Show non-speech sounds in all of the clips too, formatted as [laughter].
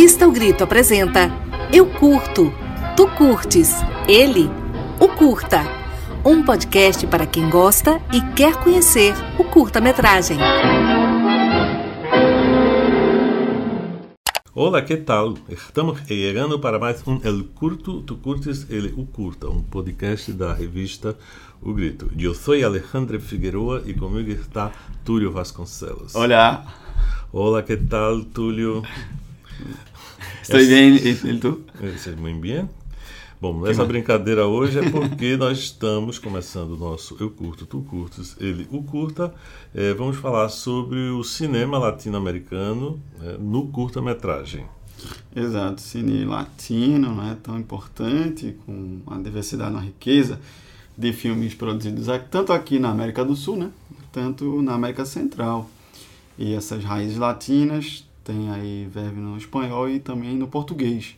Revista O Grito apresenta Eu Curto, Tu Curtes, Ele, O Curta. Um podcast para quem gosta e quer conhecer o curta-metragem. Olá, que tal? Estamos chegando para mais um El Curto, Tu Curtes, Ele, O Curta, um podcast da revista O Grito. Eu sou Alejandro Figueroa e comigo está Túlio Vasconcelos. Olá. Olá, que tal, Túlio? Estou bem, e tu? Você muito bem? Bom, essa brincadeira hoje é [laughs] porque nós estamos começando o nosso Eu Curto, Tu Curtes, Ele O Curta. É, vamos falar sobre o cinema latino-americano é, no curta-metragem. Exato, cine latino, não é tão importante, com a diversidade, a riqueza de filmes produzidos tanto aqui na América do Sul, né, tanto na América Central. E essas raízes latinas têm aí verve no espanhol e também no português.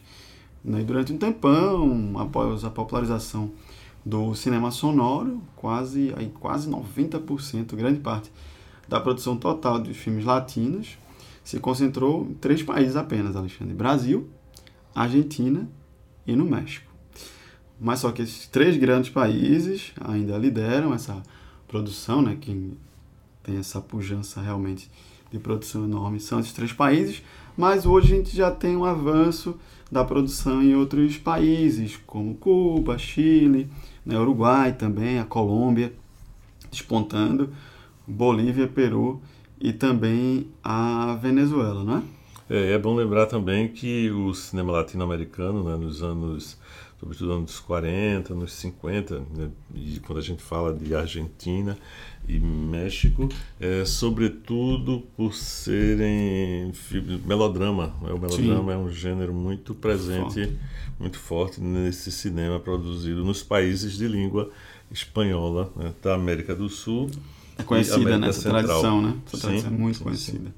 Né? Durante um tempão, após a popularização do cinema sonoro, quase, aí, quase 90%, grande parte da produção total dos filmes latinos se concentrou em três países apenas, Alexandre. Brasil, Argentina e no México. Mas só que esses três grandes países ainda lideram essa produção, né, que tem essa pujança realmente de produção enorme, são esses três países, mas hoje a gente já tem um avanço da produção em outros países, como Cuba, Chile, né, Uruguai também, a Colômbia, despontando, Bolívia, Peru e também a Venezuela, não é? É, é bom lembrar também que o cinema latino-americano, né, nos anos, sobretudo anos 40, anos 50, né, e quando a gente fala de Argentina e México, é, sobretudo por serem melodrama. Né? O melodrama Sim. é um gênero muito presente, forte. muito forte nesse cinema produzido nos países de língua espanhola né, da América do Sul. É conhecida nessa Central. tradição, né? Essa tradição sim, é muito sim, conhecida. Sim.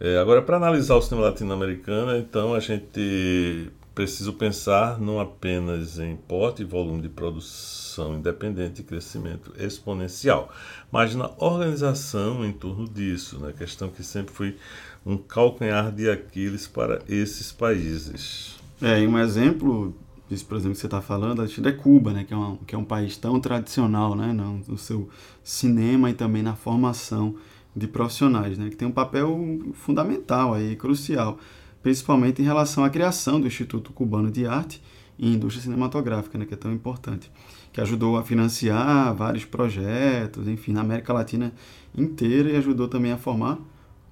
É, agora, para analisar o cinema latino-americano, então a gente precisa pensar não apenas em porte e volume de produção independente e crescimento exponencial, mas na organização em torno disso, né? questão que sempre foi um calcanhar de Aquiles para esses países. É, e um exemplo disso, por exemplo, que você está falando, é Cuba, né? que, é um, que é um país tão tradicional né? no, no seu cinema e também na formação de profissionais, né? que tem um papel fundamental aí, crucial principalmente em relação à criação do Instituto Cubano de Arte e Indústria Cinematográfica, né, que é tão importante, que ajudou a financiar vários projetos, enfim, na América Latina inteira e ajudou também a formar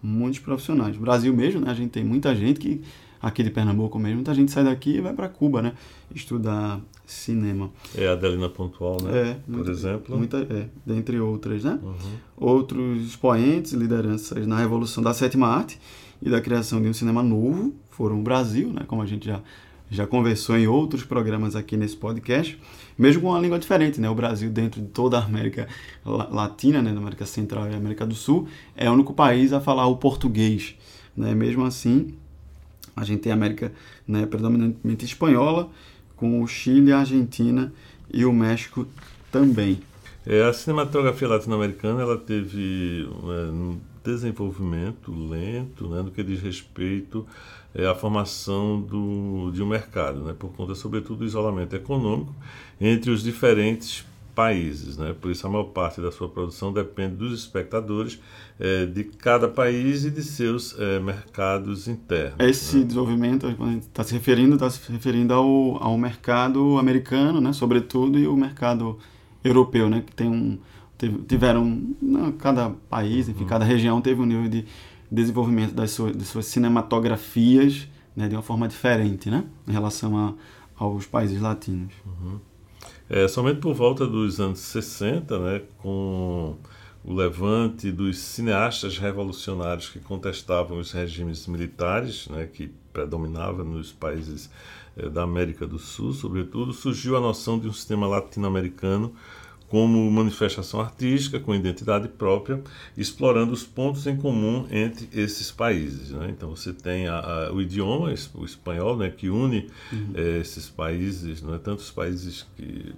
muitos profissionais. No Brasil mesmo, né, a gente tem muita gente que aqui de Pernambuco mesmo, muita gente sai daqui e vai para Cuba, né, estudar cinema. É a Adelina Pontual, né? É, por muita, exemplo. Muita, é, dentre outras, né? Uhum. Outros expoentes, lideranças na Revolução da Sétima Arte e da criação de um cinema novo foram o Brasil, né, como a gente já, já conversou em outros programas aqui nesse podcast, mesmo com uma língua diferente. Né, o Brasil, dentro de toda a América Latina, né, América Central e América do Sul, é o único país a falar o português. Né, mesmo assim, a gente tem a América né, predominantemente espanhola, com o Chile, a Argentina e o México também. É, a cinematografia latino-americana ela teve é, desenvolvimento lento né, no que diz respeito é, à formação do, de um mercado, né, por conta, sobretudo, do isolamento econômico entre os diferentes países. Né? Por isso, a maior parte da sua produção depende dos espectadores é, de cada país e de seus é, mercados internos. Esse né? desenvolvimento, quando a gente está se referindo, está se referindo ao, ao mercado americano, né, sobretudo, e o mercado europeu, né, que tem um tiveram, cada país, enfim, uhum. cada região teve um nível de desenvolvimento das suas, das suas cinematografias né, de uma forma diferente, né, em relação a, aos países latinos. Uhum. É, somente por volta dos anos 60, né, com o levante dos cineastas revolucionários que contestavam os regimes militares, né, que predominavam nos países eh, da América do Sul, sobretudo, surgiu a noção de um sistema latino-americano como manifestação artística com identidade própria, explorando os pontos em comum entre esses países. Né? Então você tem a, a, o idioma, o espanhol, né, que une uhum. é, esses países, não é tantos países que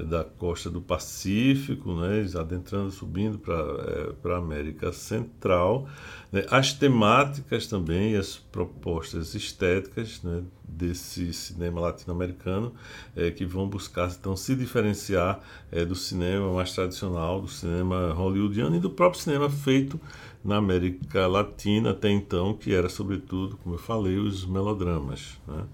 da costa do Pacífico, né, adentrando, subindo para é, a América Central. Né, as temáticas também, as propostas estéticas né, desse cinema latino-americano é, que vão buscar então se diferenciar é, do cinema mais tradicional, do cinema hollywoodiano e do próprio cinema feito na América Latina até então, que era sobretudo, como eu falei, os melodramas. Né?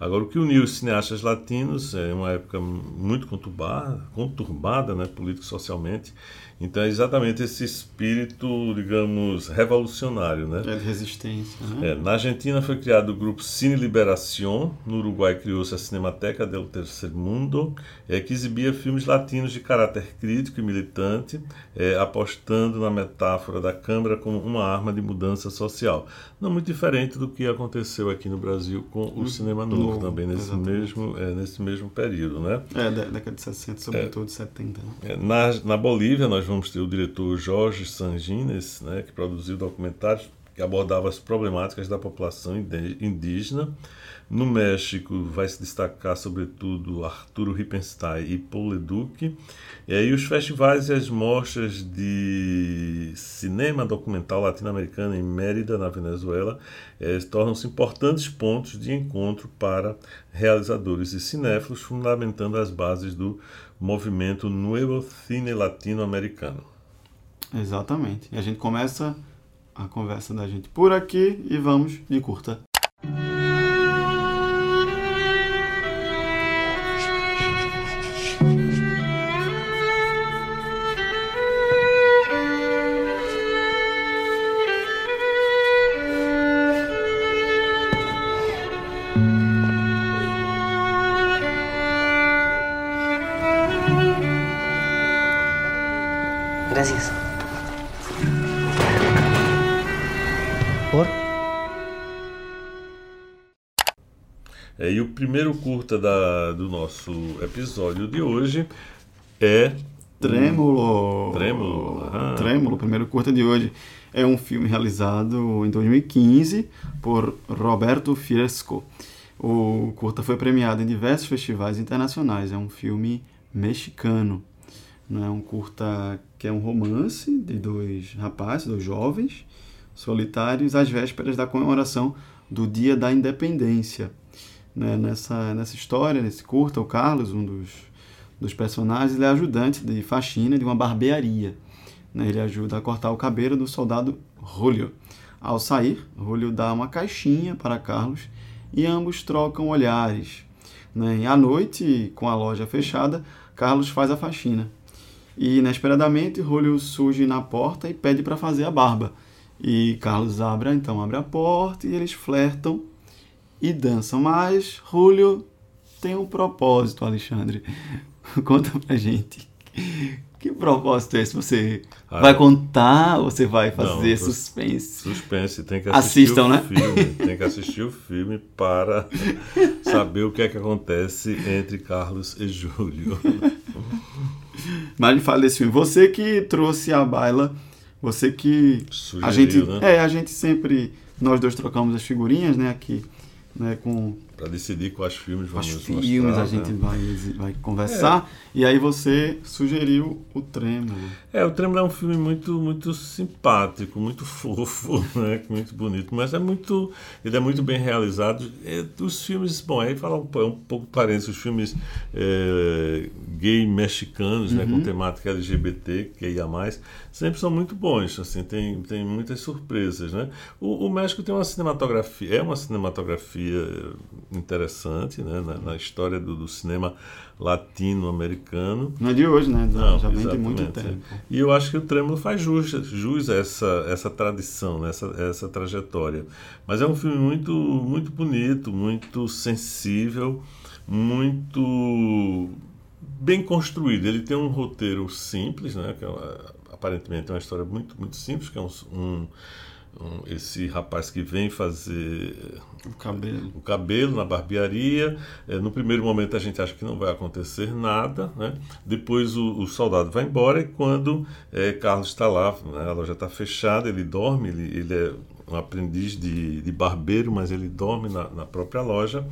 Agora, o que uniu os cineastas latinos é uma época muito conturbada, conturbada né, político-socialmente, então é exatamente esse espírito, digamos, revolucionário, né? É de resistência, né? É, na Argentina foi criado o grupo Cine Liberación, no Uruguai criou-se a Cinemateca del Tercer Mundo, é, que exibia filmes latinos de caráter crítico e militante, é, apostando na metáfora da câmara como uma arma de mudança social. Não muito diferente do que aconteceu aqui no Brasil com o hum, cinema novo, novo também nesse mesmo, é, nesse mesmo período, né? É, da década de 60, sobretudo de 70. Né? É, na, na Bolívia nós vamos ter o diretor Jorge Sangines, né, que produziu documentários que abordava as problemáticas da população indígena. No México vai se destacar sobretudo Arturo Rippenstein e Paul Leduc. E aí os festivais e as mostras de cinema documental latino-americano em Mérida, na Venezuela, eh, tornam-se importantes pontos de encontro para realizadores e cinéfilos, fundamentando as bases do movimento Nuevo Cine Latino-Americano. Exatamente. E a gente começa a conversa da gente por aqui e vamos de curta. Curta da, do nosso episódio de hoje é. Trêmulo! Trêmulo! Ah. Trêmulo, primeiro curta de hoje. É um filme realizado em 2015 por Roberto Fiesco. O curta foi premiado em diversos festivais internacionais. É um filme mexicano. Não é um curta que é um romance de dois rapazes, dois jovens solitários, às vésperas da comemoração do Dia da Independência né, nessa, nessa história, nesse curta, o Carlos, um dos, dos personagens, ele é ajudante de faxina de uma barbearia. Né, ele ajuda a cortar o cabelo do soldado Julio. Ao sair, Julio dá uma caixinha para Carlos e ambos trocam olhares. Né? E à noite, com a loja fechada, Carlos faz a faxina. E inesperadamente, Julio surge na porta e pede para fazer a barba. E Carlos abre, então abre a porta e eles flertam e dançam. Mas Julio tem um propósito, Alexandre. [laughs] Conta pra gente. Que propósito é esse? Você ah, vai contar ou você vai fazer não, suspense? Suspense, tem que assistir Assistam, o né? filme. [laughs] Tem que assistir o filme para [laughs] saber o que é que acontece entre Carlos e Júlio. Mas me fala desse filme. Você que trouxe a baila, você que. Sugeriu, a gente, né? É, a gente sempre. Nós dois trocamos as figurinhas, né? Aqui né, com para decidir quais filmes vamos quais mostrar. filmes a gente né? vai, vai conversar. É. E aí você sugeriu o Trêmulo. É, o Trêmulo é um filme muito muito simpático, muito fofo, [laughs] né? muito bonito, mas é muito ele é muito bem realizado. É, os filmes, bom, aí fala um, é um pouco parente os filmes é, gay mexicanos, uhum. né, com uhum. temática LGBT, que ia mais, sempre são muito bons, assim, tem, tem muitas surpresas, né? O, o México tem uma cinematografia, é uma cinematografia interessante né, na, na história do, do cinema latino-americano. Não é de hoje, né? Não, Já vem de muito tempo. E eu acho que o Trêmulo faz jus, jus a essa, essa tradição, né, essa, essa trajetória. Mas é um filme muito, muito bonito, muito sensível, muito bem construído. Ele tem um roteiro simples, né, que é uma, aparentemente é uma história muito, muito simples, que é um, um esse rapaz que vem fazer o cabelo, o cabelo na barbearia. É, no primeiro momento a gente acha que não vai acontecer nada, né? depois o, o soldado vai embora e quando é, Carlos está lá, né, a loja está fechada, ele dorme, ele, ele é um aprendiz de, de barbeiro, mas ele dorme na, na própria loja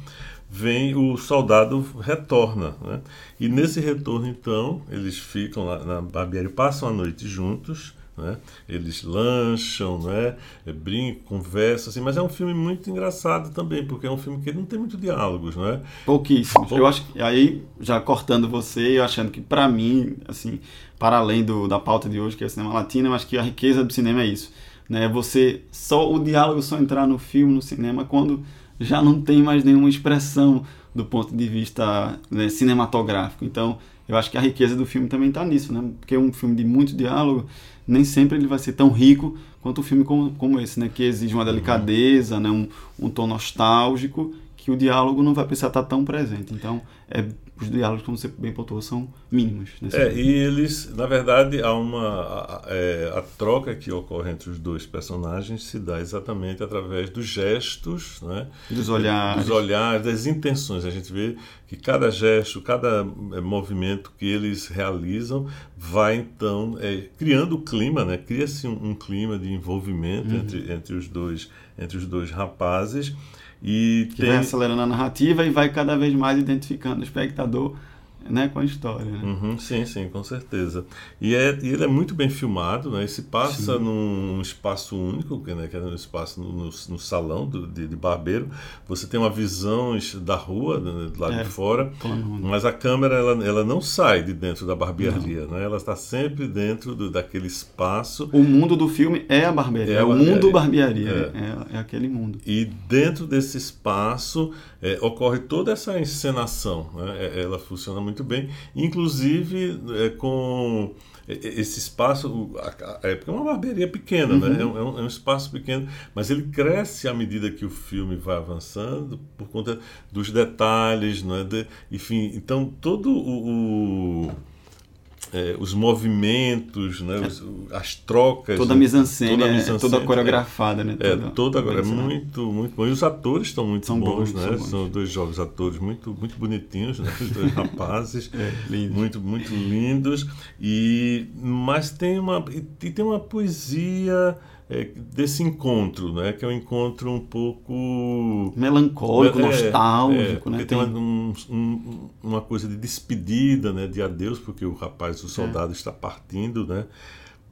vem o soldado retorna. Né? E nesse retorno, então, eles ficam lá na barbearia, passam a noite juntos, né? eles lancham, né? Brincam, conversam, assim, mas é um filme muito engraçado também, porque é um filme que não tem muito diálogos, não é? Pouquíssimos. Eu acho que aí, já cortando você, eu achando que para mim, assim, para além do, da pauta de hoje, que é o cinema latino, eu acho que a riqueza do cinema é isso. Né? Você só o diálogo só entrar no filme, no cinema, quando já não tem mais nenhuma expressão do ponto de vista né, cinematográfico. Então, eu acho que a riqueza do filme também está nisso, né? Porque um filme de muito diálogo, nem sempre ele vai ser tão rico quanto um filme como, como esse, né? Que exige uma delicadeza, né? um, um tom nostálgico, que o diálogo não vai precisar estar tão presente. Então, é os diálogos, como você bem pontuou, são mínimos. É, e eles, na verdade, há uma. A, é, a, troca que ocorre entre os dois personagens se dá exatamente através dos gestos, né? dos olhares. Dos olhares, das intenções. A gente vê que cada gesto, cada é, movimento que eles realizam vai então é, criando o clima, né? Cria-se um, um, clima de envolvimento uhum. entre, entre, os dois, entre os dois rapazes. E que tem... vai acelerando a narrativa e vai cada vez mais identificando o espectador né, com a história. Né? Uhum, sim, sim, com certeza. E, é, e ele é muito bem filmado, né? E se passa sim. num espaço único, que, né, que é um espaço no, no, no salão do, de, de, barbeiro. Você tem uma visão da rua, né, lá é, de fora, mas a câmera ela, ela não sai de dentro da barbearia, né? Ela está sempre dentro do, daquele espaço. O mundo do filme é a barbearia, é, é o mundo barbearia, é. é. é aquele mundo. E dentro desse espaço é, ocorre toda essa encenação, né? Ela funciona muito bem, inclusive é, com esse espaço, é porque é uma barbearia pequena, né? uhum. né? É um, é um, espaço pequeno, mas ele cresce à medida que o filme vai avançando por conta dos detalhes, né? De, enfim, então todo o, o é, os movimentos, né, os, as trocas. Toda a mise-en-scène, toda, a é, toda coreografada, né? É, toda, toda agora é muito, muito bom. E os atores estão muito são bons, bons, né? São, bons. são, dois jovens atores muito, muito bonitinhos, né? Os dois [laughs] rapazes, é, muito, muito lindos. E mas tem uma e tem uma poesia é, desse encontro, né? Que é um encontro um pouco melancólico, é, nostálgico, é, né? Tem, uma, um, um, uma coisa de despedida, né? De adeus, porque o rapaz, o soldado, está partindo, né?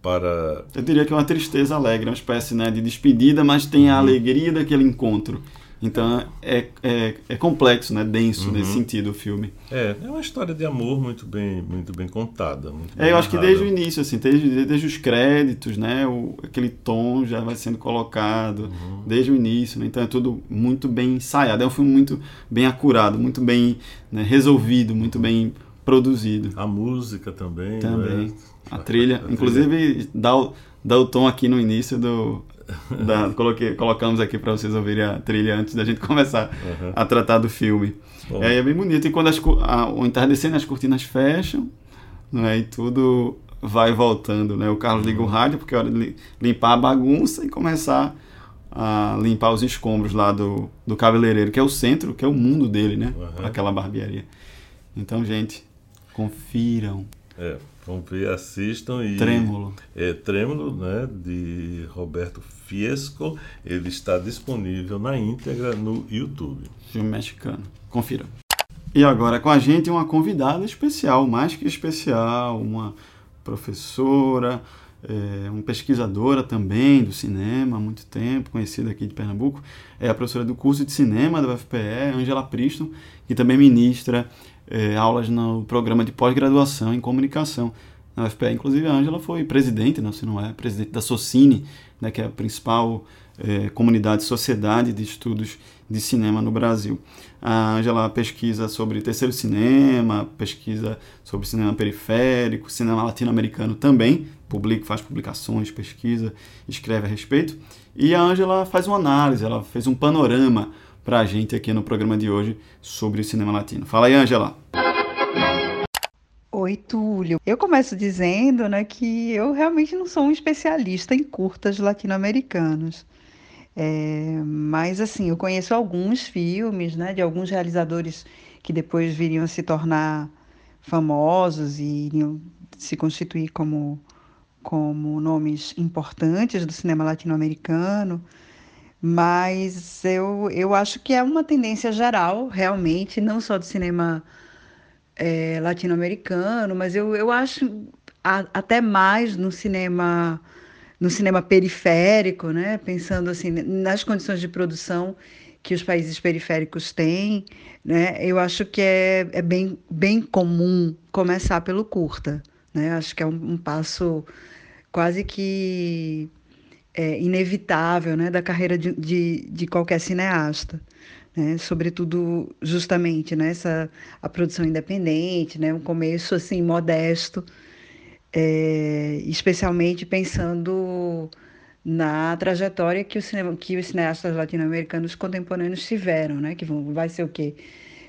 Para... Eu diria que é uma tristeza alegre, uma espécie né, de despedida, mas tem a uhum. alegria daquele encontro. Então é, é, é complexo, né? denso uhum. nesse sentido o filme. É, é uma história de amor muito bem, muito bem contada. Muito bem é, eu acho que desde o início, assim, desde, desde os créditos, né? O, aquele tom já vai sendo colocado uhum. desde o início, né? Então é tudo muito bem ensaiado. É um filme muito bem acurado, muito bem né, resolvido, muito bem produzido. A música também. Também. Né? A trilha, a inclusive trilha. Dá, o, dá o tom aqui no início do [laughs] da, coloquei, colocamos aqui para vocês ouvirem a trilha antes da gente [laughs] começar uhum. a tratar do filme. Bom. É, é bem bonito. E quando as, a, o entardecer, as cortinas fecham né, e tudo vai voltando. Né? O Carlos liga o uhum. rádio porque é hora de limpar a bagunça e começar a limpar os escombros lá do, do cabeleireiro, que é o centro, que é o mundo dele, né? Uhum. Aquela barbearia. Então, gente, confiram. É, vão ver, assistam e. Trêmulo. É Trêmulo, né? De Roberto Fiesco. Ele está disponível na íntegra no YouTube. Filme mexicano. Confira. E agora com a gente uma convidada especial, mais que especial, uma professora, é, uma pesquisadora também do cinema há muito tempo, conhecida aqui de Pernambuco. É a professora do curso de cinema da UFPE, Angela Priston, que também ministra é, aulas no programa de pós-graduação em comunicação na UFPE. Inclusive, a Ângela foi presidente, não, se não é, presidente da Socine, né, que é a principal é, comunidade, sociedade de estudos de cinema no Brasil. A Ângela pesquisa sobre terceiro cinema, pesquisa sobre cinema periférico, cinema latino-americano também, publica, faz publicações, pesquisa, escreve a respeito. E a Ângela faz uma análise, ela fez um panorama para a gente aqui no programa de hoje sobre o cinema latino. Fala aí, Angela. Oi, Túlio. Eu começo dizendo né, que eu realmente não sou um especialista em curtas latino-americanos. É, mas, assim, eu conheço alguns filmes né, de alguns realizadores que depois viriam se tornar famosos e iriam se constituir como, como nomes importantes do cinema latino-americano Mas eu, eu acho que é uma tendência geral, realmente, não só do cinema é, latino-americano, mas eu, eu acho a, até mais no cinema no cinema periférico, né? pensando assim nas condições de produção que os países periféricos têm, né? eu acho que é, é bem, bem comum começar pelo curta. Né? Acho que é um, um passo quase que é, inevitável né? da carreira de, de, de qualquer cineasta. Né? Sobretudo, justamente, né? Essa, a produção independente, né? um começo assim modesto, é, especialmente pensando na trajetória que, o cinema, que os cineastas latino-americanos contemporâneos tiveram, né? Que vão, vai ser o quê?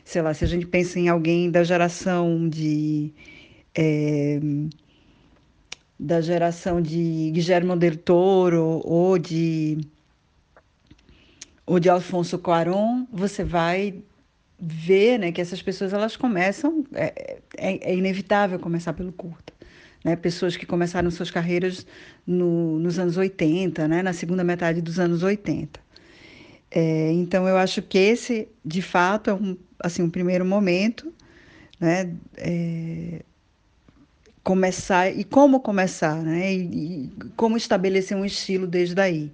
Sei lá, se a gente pensa em alguém da geração de é, da geração de Guillermo del Toro ou de ou de Alfonso Cuarón, você vai ver, né, que essas pessoas elas começam é, é, é inevitável começar pelo curta né? Pessoas que começaram suas carreiras no, nos anos 80, né? Na segunda metade dos anos 80. É, então eu acho que esse, de fato, é um, assim, um primeiro momento, né? É, começar e como começar, né? E, e, como estabelecer um estilo desde aí.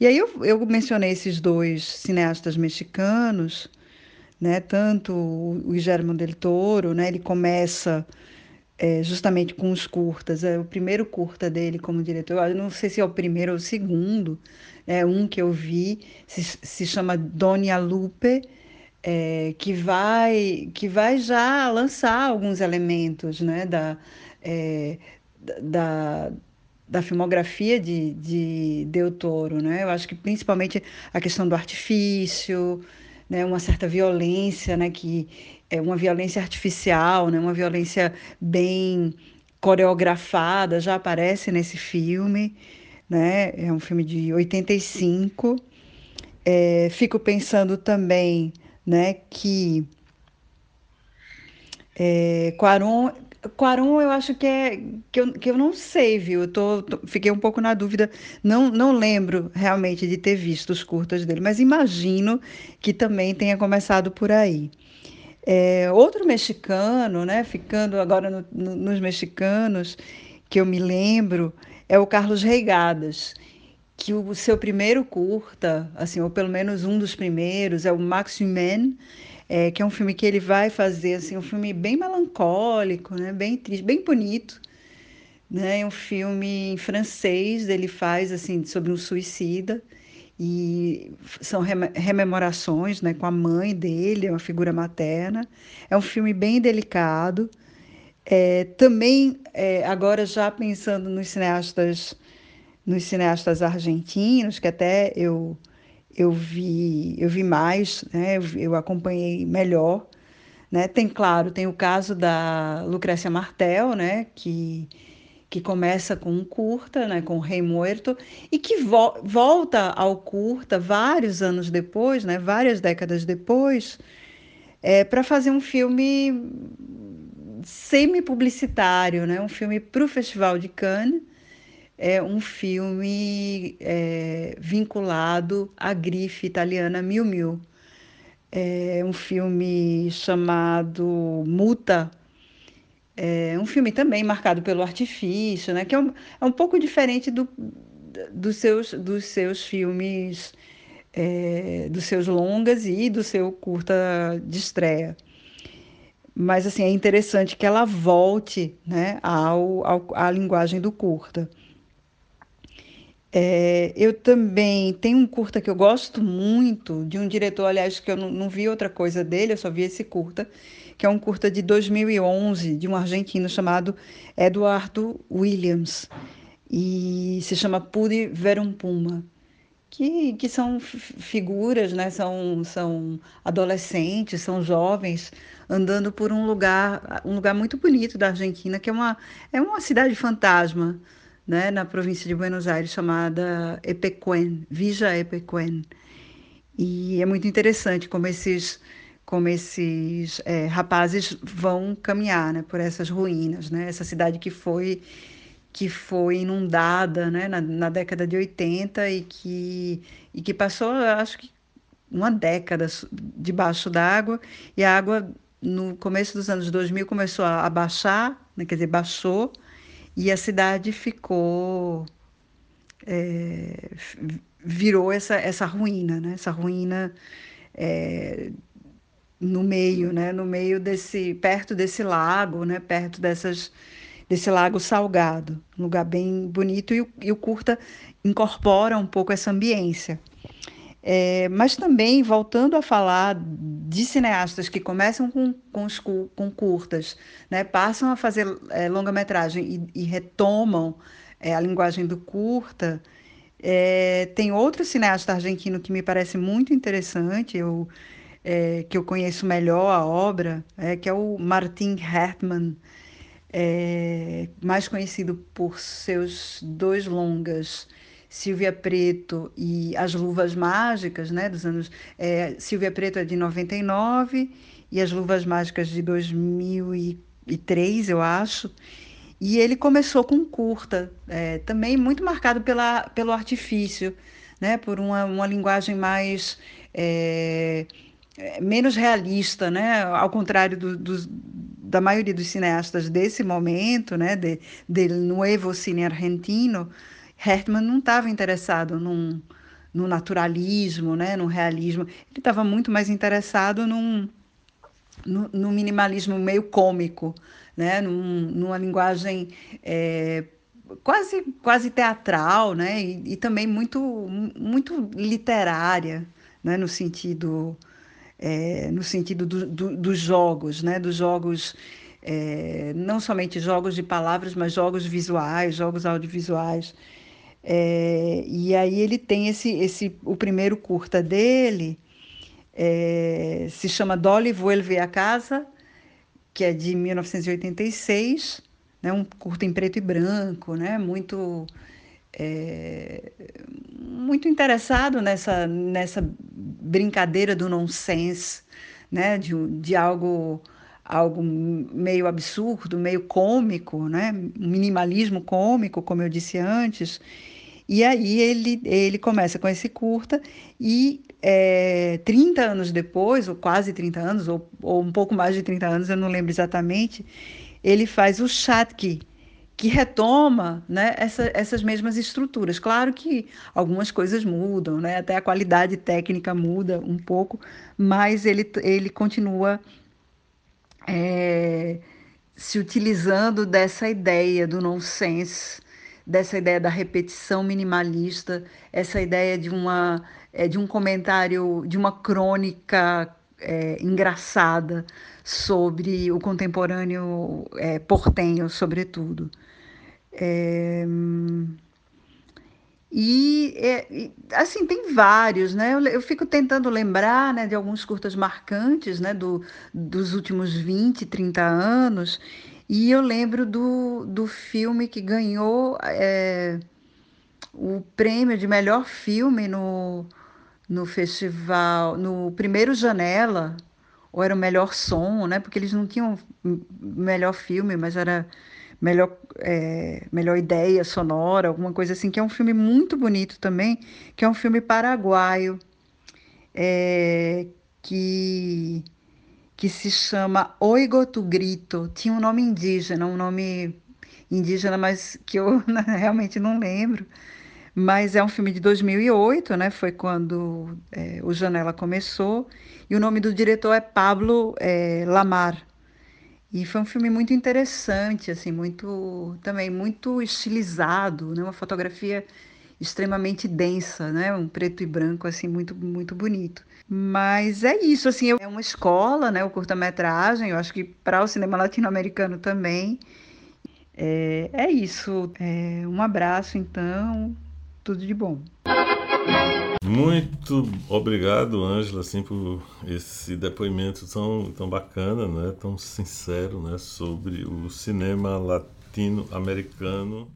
E aí eu, eu mencionei esses dois cineastas mexicanos, né? Tanto o Guillermo del Toro, né? Ele começa é, justamente com os curtas. É o primeiro curta dele como diretor, eu não sei se é o primeiro ou o segundo, é um que eu vi, se, se chama Donia Lupe, é, que, vai, que vai já lançar alguns elementos né, da, é, da, da filmografia de, de Del Toro. Né? Eu acho que principalmente a questão do artifício, né, uma certa violência né, que é uma violência artificial, né? uma violência bem coreografada, já aparece nesse filme, né? É um filme de 85. É, fico pensando também, né, que é, Quaron, Quaron eu acho que é que eu, que eu não sei, viu? Eu tô, tô, fiquei um pouco na dúvida, não, não lembro realmente de ter visto os curtas dele, mas imagino que também tenha começado por aí. É, outro mexicano, né, ficando agora no, no, nos mexicanos, que eu me lembro, é o Carlos Reigadas, que o seu primeiro curta, assim, ou pelo menos um dos primeiros, é o Max Humain, é, que é um filme que ele vai fazer, assim, um filme bem melancólico, né, bem triste, bem bonito, né, é um filme em francês, ele faz, assim, sobre um suicida, e são rememorações né, com a mãe dele, é uma figura materna. É um filme bem delicado. É, também, é, agora já pensando nos cineastas, nos cineastas argentinos, que até eu, eu, vi, eu vi mais, né, eu, eu acompanhei melhor. Né? Tem, claro, tem o caso da Lucrécia Martel, né, que que começa com um curta, né, com Rei Muerto, e que vo volta ao curta vários anos depois, né, várias décadas depois, é, para fazer um filme semi-publicitário, né, um filme para o Festival de Cannes, é um filme é, vinculado à grife italiana Miu Miu. É um filme chamado Muta, é um filme também marcado pelo artifício, né? que é um, é um pouco diferente do, dos, seus, dos seus filmes, é, dos seus longas e do seu curta de estreia. Mas assim, é interessante que ela volte né, ao, ao, à linguagem do curta. É, eu também tenho um curta que eu gosto muito, de um diretor, aliás, que eu não, não vi outra coisa dele, eu só vi esse curta, que é um curta de 2011 de um argentino chamado Eduardo Williams e se chama Puri Verum Puma, que, que são figuras, né? são, são adolescentes, são jovens andando por um lugar, um lugar muito bonito da Argentina, que é uma, é uma cidade fantasma, né? na província de Buenos Aires, chamada Epecuén, Villa Epecuén. E é muito interessante como esses como esses é, rapazes vão caminhar né, por essas ruínas, né? essa cidade que foi que foi inundada né, na, na, década de 80 e que, e que passou, acho que, uma década debaixo d'água, e a água, no começo dos anos 2000, começou a baixar, né, quer dizer, baixou, e a cidade ficou. É, virou essa, essa ruína, né? essa ruína é, no meio, né? no meio desse, perto desse lago, né? perto dessas, desse lago salgado, um lugar bem bonito, e e o curta incorpora um pouco essa ambiência. É, mas também, voltando a falar de cineastas que começam com, com, os, com curtas, né, passam a fazer é, longa-metragem e, e, retomam é, a linguagem do curta, é, tem outro cineasta argentino que me parece muito interessante, eu, é, que eu conheço melhor a obra, é, que é o Martin Hertmann, mais conhecido por seus dois longas, Silvia Preto e As Luvas Mágicas, né, dos anos. É, Silvia Preto é de 99 e As Luvas Mágicas de 2003, eu acho. E ele começou com curta, é, também muito marcado pela, pelo artifício, né, por uma, uma linguagem mais. É, menos realista, né? ao contrário do, do, da maioria dos cineastas desse momento, né? de, del nuevo cine argentino, Hertmann não estava interessado num, no naturalismo, né, no realismo. Ele estava muito mais interessado num, no, no, minimalismo meio cômico, né, num, numa linguagem é, quase, quase teatral, né, e, e, também muito, muito literária, né, no sentido, é, no sentido do, do, dos jogos, né, dos jogos é, não somente jogos de palavras, mas jogos visuais, jogos audiovisuais. É, e aí ele tem esse, esse o primeiro curta dele, é, se chama Dolly Vuelve a Casa, que é de 1986, né, um curta em preto e branco, né, muito é, muito interessado nessa, nessa brincadeira do nonsense, né, de, de algo algo meio absurdo, meio cômico, né, minimalismo cômico, como eu disse antes, e aí ele, ele começa com esse curta e é, 30 anos depois, ou quase 30 anos, ou, ou um pouco mais de 30 anos, eu não lembro exatamente, ele faz o Chatki, que retoma né, essa, essas mesmas estruturas. Claro que algumas coisas mudam, né, até a qualidade técnica muda um pouco, mas ele, ele continua é, se utilizando dessa ideia do nonsense dessa ideia da repetição minimalista, essa ideia de uma é, de um comentário, de uma crônica é, engraçada sobre o contemporâneo é, portenho, sobretudo. É, e, é, assim, tem vários, né? Eu, eu, fico tentando lembrar né, de alguns curtas marcantes né, do, dos últimos 20, 30 anos, e eu lembro do, do filme que ganhou é, o prêmio de melhor filme no, no festival, no primeiro Janela, ou era o melhor som, né? Porque eles não tinham melhor filme, mas era melhor, é, melhor ideia sonora, alguma coisa assim, que é um filme muito bonito também, que é um filme paraguaio, é, que que se chama Oigotu Grito. Tinha um nome indígena, um nome indígena, mas que eu [laughs] realmente não lembro. Mas é um filme de 2008, né? Foi quando é, o Janela começou. E o nome do diretor é Pablo é, Lamar. E foi um filme muito interessante, assim, muito também muito estilizado, né? Uma fotografia extremamente densa, né? Um preto e branco assim muito muito bonito. Mas é isso, assim, é uma escola, né? O curta-metragem, eu acho que para o cinema latino-americano também. É, é isso. É, um abraço, então. Tudo de bom. Muito obrigado, Ângela, assim, por esse depoimento tão, tão bacana, né? tão sincero né? sobre o cinema latino-americano.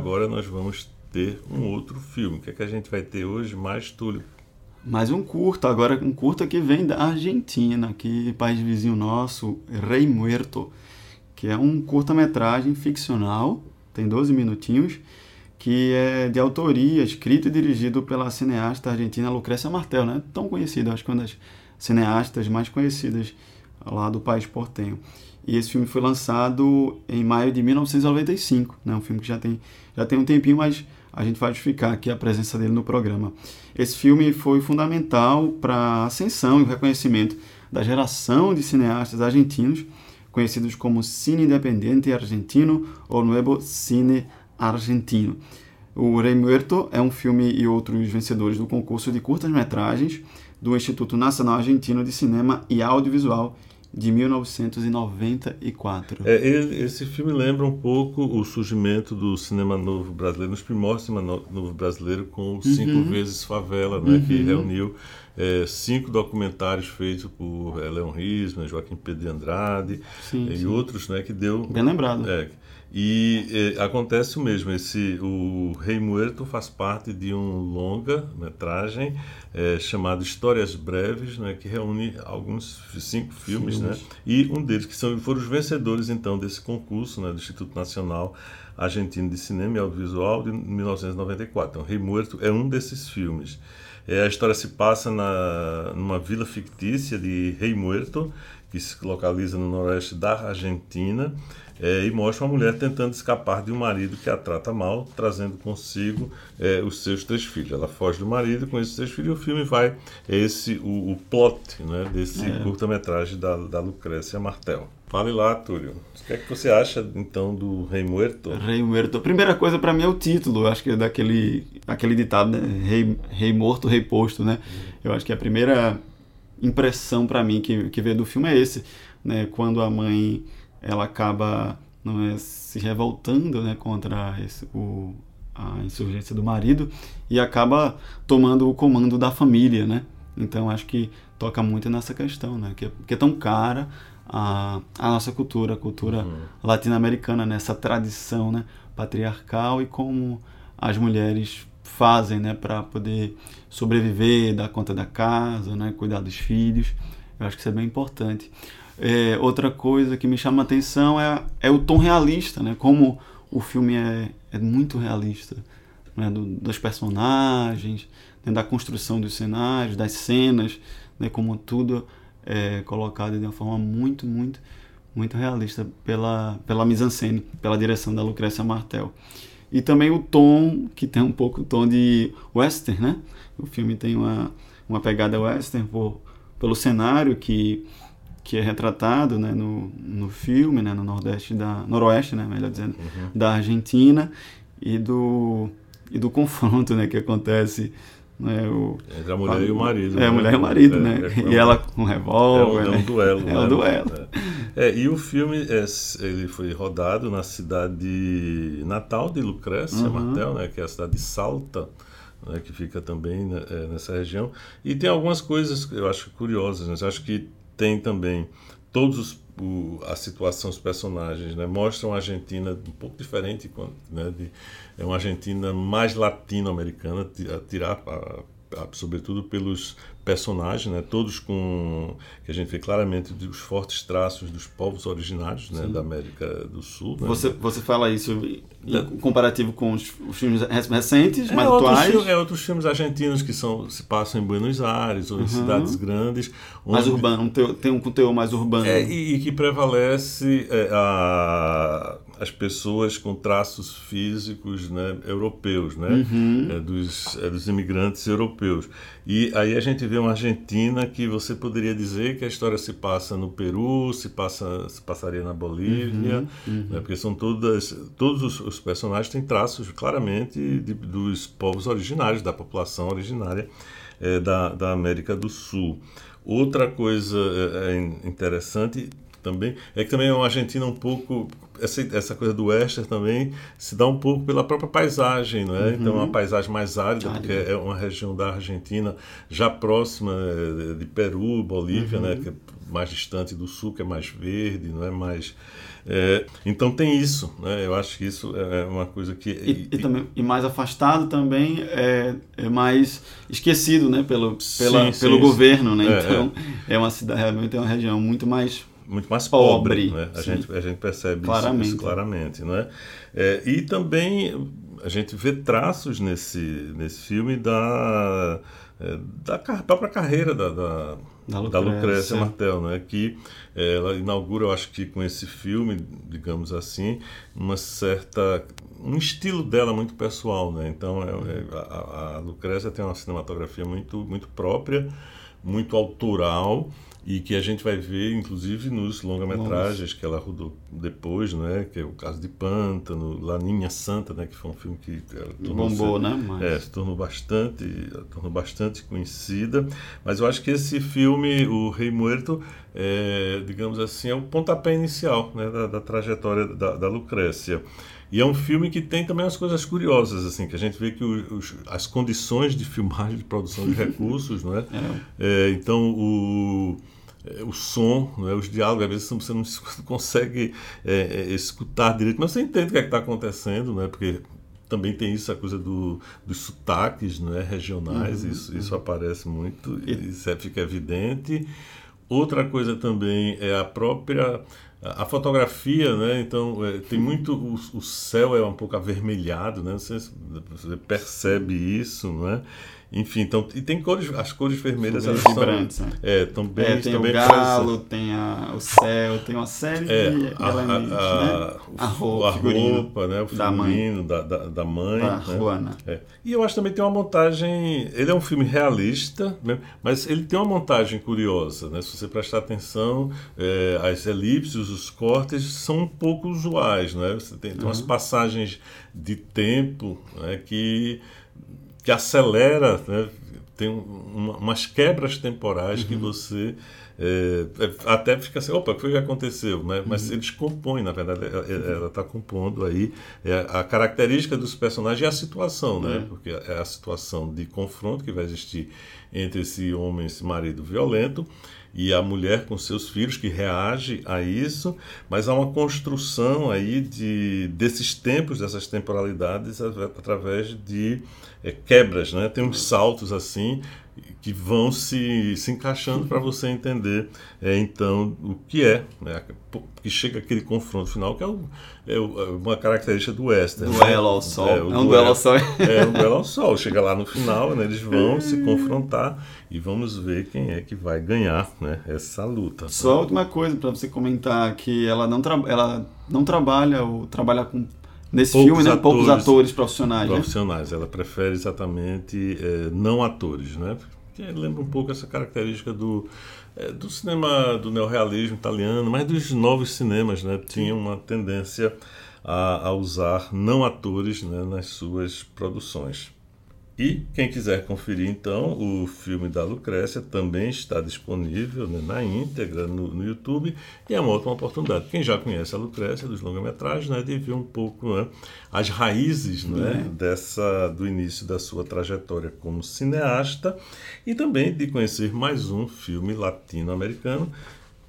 Agora nós vamos ter um outro filme. O que é que a gente vai ter hoje mais, Túlio? Mais um curta, agora um curta que vem da Argentina, que país vizinho nosso, Rei Muerto, que é um curta-metragem ficcional, tem 12 minutinhos, que é de autoria, escrito e dirigido pela cineasta argentina Lucrécia Martel, né? Tão conhecida, acho que uma das cineastas mais conhecidas lá do país portenho. E esse filme foi lançado em maio de 1995, né? Um filme que já tem, já tem um tempinho, mas a gente vai justificar aqui a presença dele no programa. Esse filme foi fundamental para a ascensão e o reconhecimento da geração de cineastas argentinos, conhecidos como Cine Independente Argentino ou Nuevo Cine Argentino. O Rei Muerto é um filme e outros vencedores do concurso de curtas-metragens do Instituto Nacional Argentino de Cinema e Audiovisual de 1994. É, esse filme lembra um pouco o surgimento do cinema novo brasileiro, nos primórdios do cinema novo brasileiro, com o Cinco uhum. Vezes Favela, né, uhum. que reuniu é, cinco documentários feitos por é, Leon Risman, Joaquim Pedro de Andrade sim, e sim. outros, né, que deu... Bem lembrado. É, e é, acontece o mesmo, esse, o Rei Muerto faz parte de um longa-metragem é, chamado Histórias Breves, né, que reúne alguns cinco filmes, né, e um deles que são, foram os vencedores então desse concurso né, do Instituto Nacional Argentino de Cinema e Audiovisual de 1994. Então, Rei Muerto é um desses filmes. É, a história se passa na, numa vila fictícia de Rei Muerto, que se localiza no noroeste da Argentina, é, e mostra uma mulher tentando escapar de um marido que a trata mal, trazendo consigo é, os seus três filhos. Ela foge do marido com esses três filhos e o filme vai, é esse o, o plot né, desse é. curta-metragem da, da Lucrécia Martel. Fale lá, Túlio. O que é que você acha, então, do Rei Muerto? Rei Muerto. A primeira coisa para mim é o título. acho que é daquele aquele ditado, né? Rei, rei morto, rei posto, né? Eu acho que a primeira impressão para mim que, que veio do filme é esse, né? Quando a mãe ela acaba não é, se revoltando né, contra esse, o, a insurgência do marido e acaba tomando o comando da família, né? Então acho que toca muito nessa questão, né? Que, é, que é tão cara a, a nossa cultura, a cultura uhum. latino-americana, nessa né? tradição né? patriarcal e como as mulheres fazem né? para poder sobreviver, dar conta da casa, né? cuidar dos filhos. Eu acho que isso é bem importante. É, outra coisa que me chama a atenção é, é o tom realista, né? Como o filme é, é muito realista, né? Do, das personagens, né? da construção dos cenários, das cenas, né? Como tudo é colocado de uma forma muito, muito, muito realista pela pela mise-en-scène, pela direção da Lucrécia Martel. E também o tom, que tem um pouco o tom de western, né? O filme tem uma, uma pegada western por, pelo cenário que que é retratado né, no, no filme, né, no nordeste da noroeste, né, melhor dizendo, uhum. da Argentina e do e do confronto, né, que acontece né, o, entre a mulher a, e o marido. É, né? a mulher e o marido, é, né? É, e ela com um revólver. É, um, né? é um duelo. É um né? duelo. É. e o filme é, ele foi rodado na cidade natal de Lucrécia uhum. Martel, né, que é a cidade de Salta. Né, que fica também né, nessa região. E tem algumas coisas que eu acho curiosas. Né? Eu acho que tem também todos os, o, a situação, os personagens, né? Mostram a Argentina um pouco diferente, né? De, é uma Argentina mais latino-americana, tirar, sobretudo pelos personagens, né? todos com que a gente vê claramente os fortes traços dos povos originários né? da América do Sul. Né? Você, você fala isso em é. comparativo com os, os filmes recentes, é, mais atuais? É, outros filmes argentinos que são, se passam em Buenos Aires ou em uhum. cidades grandes. Onde, mais urbano, tem um conteúdo mais urbano. É, e, e que prevalece é, a as pessoas com traços físicos né, europeus, né, uhum. é, dos, é, dos imigrantes europeus. E aí a gente vê uma Argentina que você poderia dizer que a história se passa no Peru, se, passa, se passaria na Bolívia, uhum. Uhum. Né, porque são todas, todos os, os personagens têm traços claramente de, dos povos originários, da população originária é, da, da América do Sul. Outra coisa é, é interessante também. É que também é uma Argentina um pouco essa, essa coisa do Wester também se dá um pouco pela própria paisagem, não é? Uhum. Então, é uma paisagem mais árida, porque é uma região da Argentina já próxima eh, de Peru, Bolívia, uhum. né? Que é mais distante do sul, que é mais verde, não é mais é, então tem isso, né? Eu acho que isso é uma coisa que e, e, e também e mais afastado também é, é mais esquecido, né? Pelo pela, sim, pelo sim, governo, né? É, então é. é uma cidade realmente é uma região muito mais muito mais pobre, pobre né? a gente a gente percebe claramente. Isso, isso claramente, não é? E também a gente vê traços nesse nesse filme da é, da própria carreira da, da da Lucrécia, da Lucrécia Martel, né? que ela inaugura, eu acho que com esse filme, digamos assim, uma certa um estilo dela muito pessoal, né? Então é, é, a, a Lucrécia tem uma cinematografia muito muito própria, muito autoral e que a gente vai ver, inclusive, nos longa-metragens que ela rodou depois, né? Que é o caso de Pântano, Laninha Santa, né? Que foi um filme que bombou, né? Mas... É, se tornou bastante, tornou bastante conhecida. Mas eu acho que esse filme, o Rei Muerto, é, digamos assim, é o pontapé inicial, né? Da, da trajetória da, da Lucrécia. E é um filme que tem também as coisas curiosas, assim, que a gente vê que os, as condições de filmagem, de produção de [laughs] recursos, não é? é. é então, o, o som, não é? os diálogos, às vezes você não [laughs] consegue é, é, escutar direito, mas você entende o que é está acontecendo, não é? Porque também tem isso, a coisa do, dos sotaques não é? regionais, uhum, isso, uhum. isso aparece muito, e... isso fica evidente. Outra coisa também é a própria a fotografia, né? Então é, tem muito o, o, céu é um pouco avermelhado, né? Você, você percebe isso, né? Enfim, então, e tem cores, as cores vermelhas elas vibrantes, são, né? é, tão bem, é, tem o galo, tem a, o céu, tem uma série é, de a, elementos, a, né? A roupa, a roupa né? O figurino da mãe, da, da, mãe da né? Juana. É. E eu acho também tem uma montagem, ele é um filme realista, né? mas ele tem uma montagem curiosa, né? Se você prestar atenção, é, as elipses, os cortes são um pouco usuais, né? Você tem, tem umas uhum. passagens de tempo né? que que acelera, né? tem uma, umas quebras temporais uhum. que você é, é, até fica assim, opa, o que foi que aconteceu? Né? Mas uhum. eles compõem, na verdade, ela está compondo aí é, a característica dos personagens e a situação, né? Uhum. Porque é a situação de confronto que vai existir entre esse homem, esse marido violento, e a mulher com seus filhos que reage a isso, mas há uma construção aí de desses tempos, dessas temporalidades através de é, quebras, né? Tem uns saltos assim que vão se, se encaixando para você entender é, então o que é, né? que chega aquele confronto final que é, o, é, é uma característica do western. Duelo né? ao sol. É, é um duelo, duelo ao sol. É um duelo ao sol. Chega lá no final, né? eles vão se [laughs] confrontar e vamos ver quem é que vai ganhar né? essa luta. Só a última coisa para você comentar que ela não, ela não trabalha ou trabalha com Nesse poucos filme, né? Atores, poucos atores profissionais. Profissionais. Né? Ela prefere exatamente é, não atores, né? Porque lembra um pouco essa característica do, é, do cinema do neorrealismo italiano, mas dos novos cinemas, né? Tinha uma tendência a, a usar não atores né, nas suas produções. E quem quiser conferir então o filme da Lucrécia também está disponível né, na íntegra no, no, YouTube e é uma ótima oportunidade. Quem já conhece a Lucrécia dos longa-metragens, né, de ver um pouco né, as raízes né, é. dessa do início da sua trajetória como cineasta e também de conhecer mais um filme latino-americano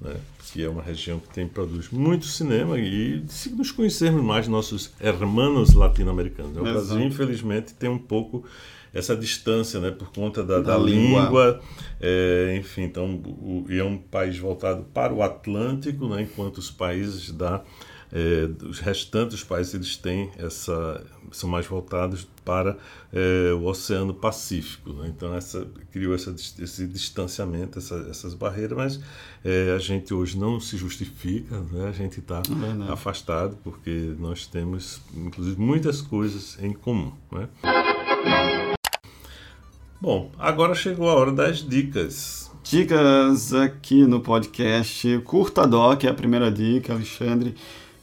né, que é uma região que tem produz muito cinema e se nos conhecermos mais nossos hermanos latino-americanos. Né? O Brasil, infelizmente, tem um pouco essa distância, né, por conta da, da, da língua, língua é, enfim, então o, é um país voltado para o Atlântico, né, enquanto os países da é, os restantes países eles têm essa são mais voltados para é, o Oceano Pacífico né? então essa criou essa, esse distanciamento essa, essas barreiras mas é, a gente hoje não se justifica né? a gente está é afastado porque nós temos inclusive muitas coisas em comum né? Bom, agora chegou a hora das dicas. Dicas aqui no podcast Curta Doc, é a primeira dica, Alexandre.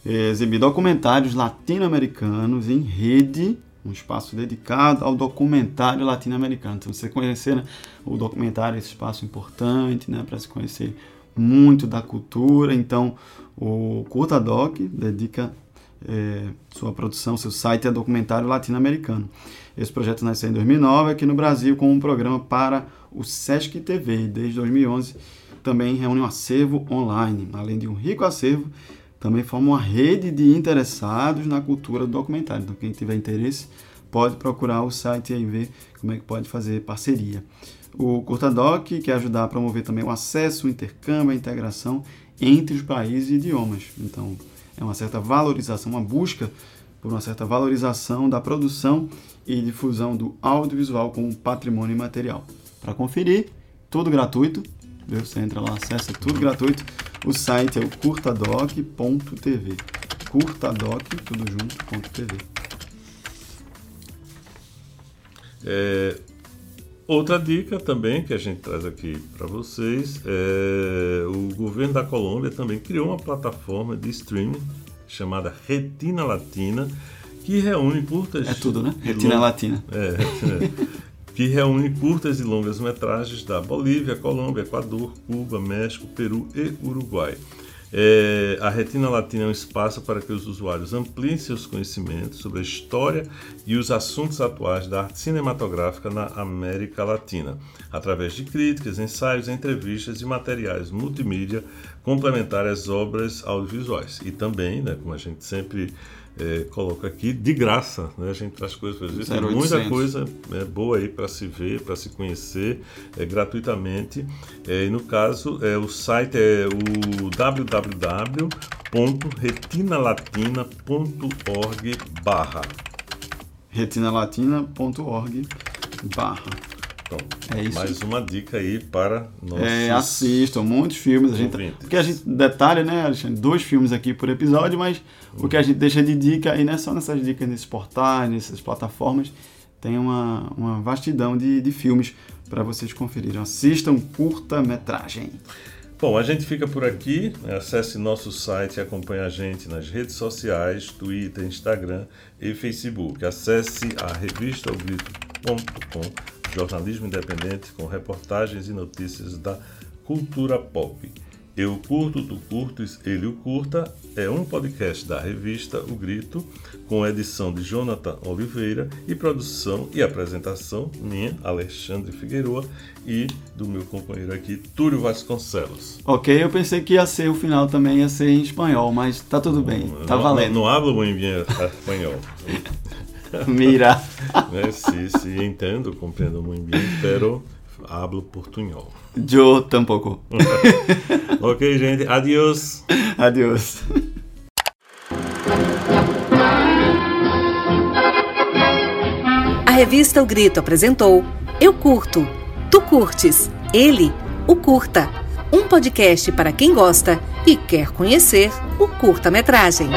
Exibir documentários latino-americanos em rede, um espaço dedicado ao documentário latino-americano. Então, você conhecer né, o documentário, esse espaço importante né, para se conhecer muito da cultura. Então, o Curta Doc dedica é, sua produção, seu site é documentário latino-americano. Esse projeto nasceu em 2009 aqui no Brasil com um programa para o Sesc TV desde 2011 também reúne um acervo online. Além de um rico acervo, também forma uma rede de interessados na cultura do documentário. Então, quem tiver interesse pode procurar o site e ver como é que pode fazer parceria. O Curtadoc quer ajudar a promover também o acesso, o intercâmbio, a integração entre os países e idiomas. Então, é uma certa valorização, uma busca por uma certa valorização da produção e difusão do audiovisual como patrimônio imaterial. Para conferir, tudo gratuito, você entra lá, acessa tudo gratuito. O site é o curtadoc.tv. Curtadoc, tudo junto, ponto .tv. É, outra dica também que a gente traz aqui para vocês é o governo da Colômbia também criou uma plataforma de streaming chamada Retina Latina que reúne curtas. É tudo, né? Retina long... Latina. É, é que reúne curtas e longas metragens da Bolívia, Colômbia, Equador, Cuba, México, Peru e Uruguai. É, a Retina Latina é um espaço para que os usuários ampliem seus conhecimentos sobre a história e os assuntos atuais da arte cinematográfica na América Latina, através de críticas, ensaios, entrevistas e materiais multimídia complementares às obras audiovisuais. E também, né, como a gente sempre é, coloca aqui, de graça, né, a gente traz coisas para Tem muita coisa né, boa aí para se ver, para se conhecer é, gratuitamente. É, e no caso, é, o site é o www.retinalatina.org barra. Retinalatina.org barra então, é isso. mais uma dica aí para nossos é, assistam muitos filmes. A gente, porque a gente detalha, né, Alexandre, dois filmes aqui por episódio, mas uhum. o que a gente deixa de dica, e não é só nessas dicas nesses portais, nessas plataformas, tem uma, uma vastidão de, de filmes para vocês conferirem. Assistam curta-metragem. Bom, a gente fica por aqui. Acesse nosso site e acompanhe a gente nas redes sociais, Twitter, Instagram e Facebook. Acesse a revista jornalismo independente com reportagens e notícias da cultura pop. Eu curto, tu curtes, ele o curta é um podcast da revista O Grito, com edição de Jonathan Oliveira e produção e apresentação minha, Alexandre Figueroa, e do meu companheiro aqui, Túlio Vasconcelos. Ok, eu pensei que ia ser o final também, ia ser em espanhol, mas tá tudo bem, tá não, valendo. Não, não hablo muito bem espanhol. [laughs] [laughs] Mira. né? Sí, entendo, compreendo muito bem, pero hablo portunhol. Eu tampouco. [laughs] ok, gente. Adiós. Adiós. A revista O Grito apresentou Eu Curto, Tu Curtes, Ele, O Curta. Um podcast para quem gosta e quer conhecer o curta-metragem.